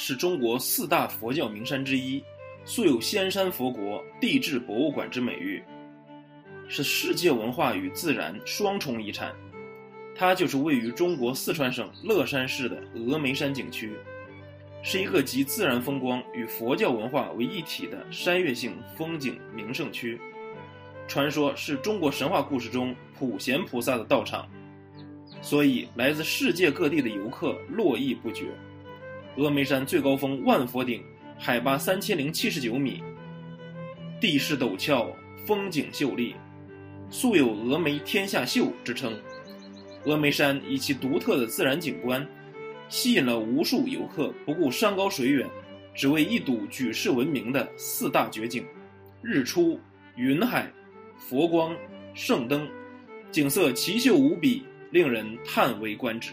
是中国四大佛教名山之一，素有“仙山佛国、地质博物馆”之美誉，是世界文化与自然双重遗产。它就是位于中国四川省乐山市的峨眉山景区，是一个集自然风光与佛教文化为一体的山岳性风景名胜区。传说是中国神话故事中普贤菩萨的道场，所以来自世界各地的游客络绎不绝。峨眉山最高峰万佛顶，海拔三千零七十九米，地势陡峭，风景秀丽，素有“峨眉天下秀”之称。峨眉山以其独特的自然景观，吸引了无数游客不顾山高水远，只为一睹举世闻名的四大绝景：日出、云海。佛光圣灯，景色奇秀无比，令人叹为观止。